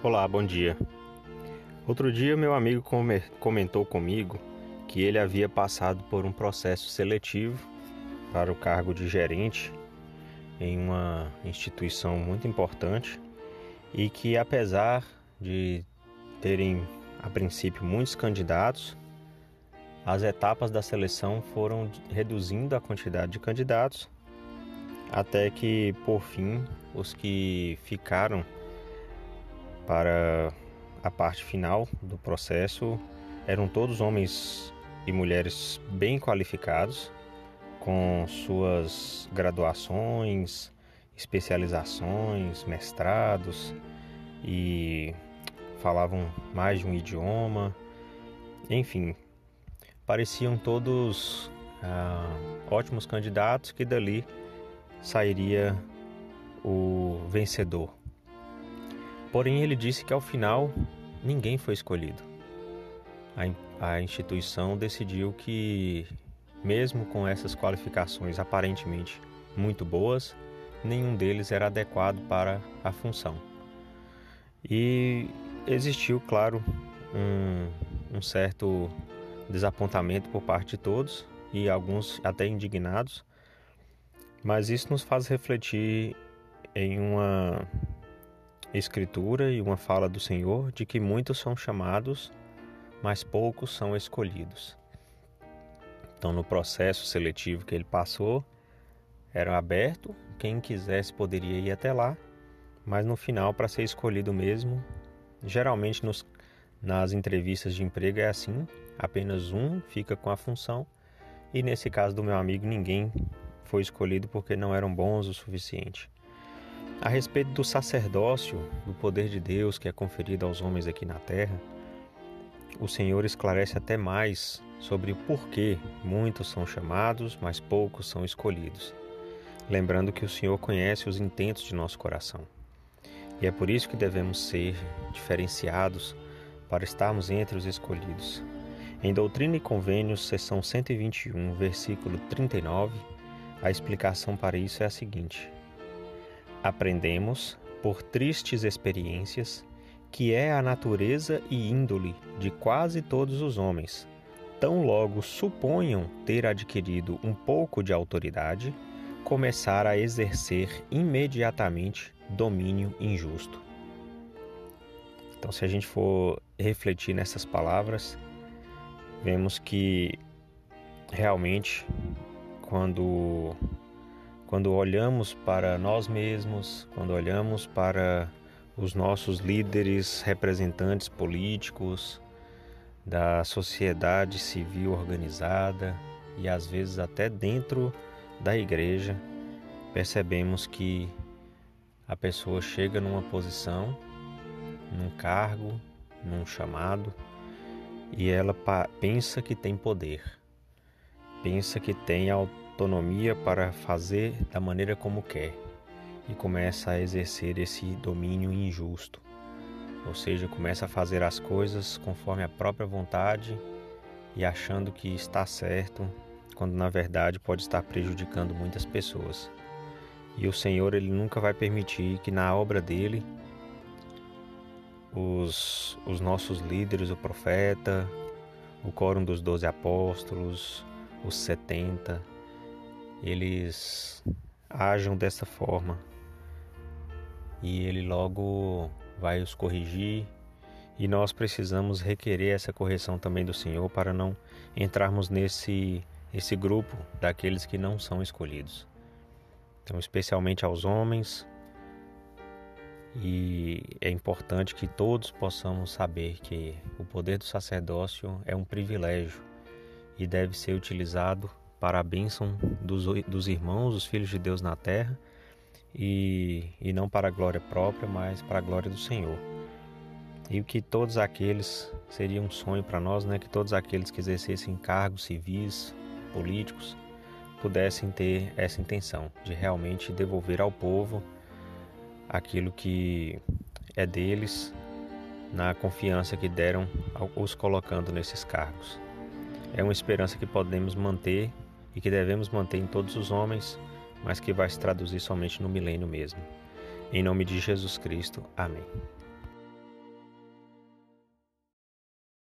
Olá, bom dia. Outro dia, meu amigo comentou comigo que ele havia passado por um processo seletivo para o cargo de gerente em uma instituição muito importante e que, apesar de terem a princípio muitos candidatos, as etapas da seleção foram reduzindo a quantidade de candidatos até que, por fim, os que ficaram para a parte final do processo eram todos homens e mulheres bem qualificados, com suas graduações, especializações, mestrados e falavam mais de um idioma, enfim, pareciam todos ah, ótimos candidatos que dali sairia o vencedor. Porém, ele disse que ao final ninguém foi escolhido. A, a instituição decidiu que, mesmo com essas qualificações aparentemente muito boas, nenhum deles era adequado para a função. E existiu, claro, um, um certo desapontamento por parte de todos e alguns até indignados, mas isso nos faz refletir em uma escritura e uma fala do Senhor de que muitos são chamados, mas poucos são escolhidos. Então, no processo seletivo que ele passou, era aberto, quem quisesse poderia ir até lá, mas no final, para ser escolhido mesmo, geralmente nos, nas entrevistas de emprego é assim: apenas um fica com a função, e nesse caso do meu amigo, ninguém foi escolhido porque não eram bons o suficiente. A respeito do sacerdócio, do poder de Deus que é conferido aos homens aqui na terra, o Senhor esclarece até mais sobre o porquê muitos são chamados, mas poucos são escolhidos. Lembrando que o Senhor conhece os intentos de nosso coração. E é por isso que devemos ser diferenciados para estarmos entre os escolhidos. Em Doutrina e Convênios, seção 121, versículo 39, a explicação para isso é a seguinte: Aprendemos, por tristes experiências, que é a natureza e índole de quase todos os homens, tão logo suponham ter adquirido um pouco de autoridade, começar a exercer imediatamente domínio injusto. Então, se a gente for refletir nessas palavras, vemos que realmente quando quando olhamos para nós mesmos, quando olhamos para os nossos líderes, representantes políticos, da sociedade civil organizada e às vezes até dentro da igreja, percebemos que a pessoa chega numa posição, num cargo, num chamado e ela pensa que tem poder, pensa que tem autoridade autonomia para fazer da maneira como quer e começa a exercer esse domínio injusto. Ou seja, começa a fazer as coisas conforme a própria vontade e achando que está certo, quando na verdade pode estar prejudicando muitas pessoas. E o Senhor ele nunca vai permitir que na obra dele os, os nossos líderes, o profeta, o quórum dos doze apóstolos, os setenta, eles ajam dessa forma. E ele logo vai os corrigir. E nós precisamos requerer essa correção também do Senhor para não entrarmos nesse esse grupo daqueles que não são escolhidos. Então, especialmente aos homens, e é importante que todos possamos saber que o poder do sacerdócio é um privilégio e deve ser utilizado para a bênção dos, dos irmãos, os filhos de Deus na terra, e, e não para a glória própria, mas para a glória do Senhor. E que todos aqueles, seria um sonho para nós, né, que todos aqueles que exercessem cargos civis, políticos, pudessem ter essa intenção de realmente devolver ao povo aquilo que é deles, na confiança que deram os colocando nesses cargos. É uma esperança que podemos manter e que devemos manter em todos os homens, mas que vai se traduzir somente no milênio mesmo. Em nome de Jesus Cristo. Amém.